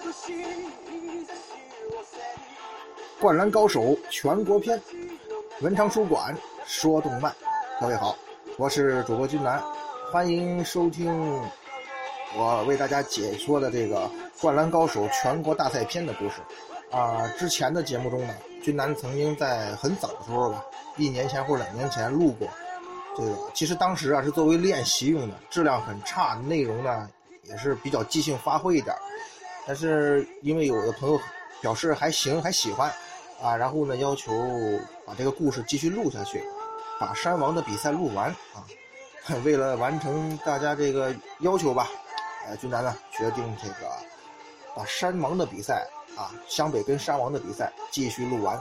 《灌篮高手》全国篇，文昌书馆说动漫。各位好，我是主播君南，欢迎收听我为大家解说的这个《灌篮高手》全国大赛篇的故事。啊，之前的节目中呢，君南曾经在很早的时候吧，一年前或者两年前录过。这个其实当时啊是作为练习用的，质量很差，内容呢也是比较即兴发挥一点儿。但是因为有的朋友表示还行，还喜欢，啊，然后呢要求把这个故事继续录下去，把山王的比赛录完啊。为了完成大家这个要求吧，呃，俊南呢决定这个把山王的比赛啊，湘北跟山王的比赛继续录完，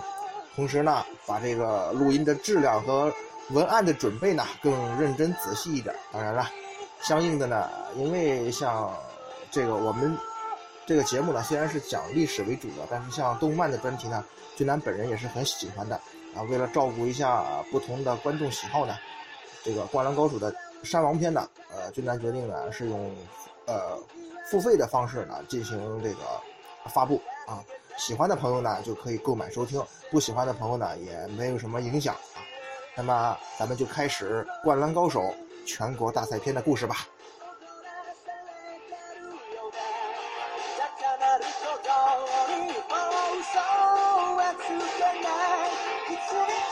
同时呢把这个录音的质量和文案的准备呢更认真仔细一点。当然了，相应的呢，因为像这个我们。这个节目呢，虽然是讲历史为主的，但是像动漫的专题呢，君南本人也是很喜欢的啊。为了照顾一下不同的观众喜好呢，这个《灌篮高手》的山王篇呢，呃，君南决定呢是用呃付费的方式呢进行这个发布啊。喜欢的朋友呢就可以购买收听，不喜欢的朋友呢也没有什么影响啊。那么咱们就开始《灌篮高手》全国大赛篇的故事吧。我要你。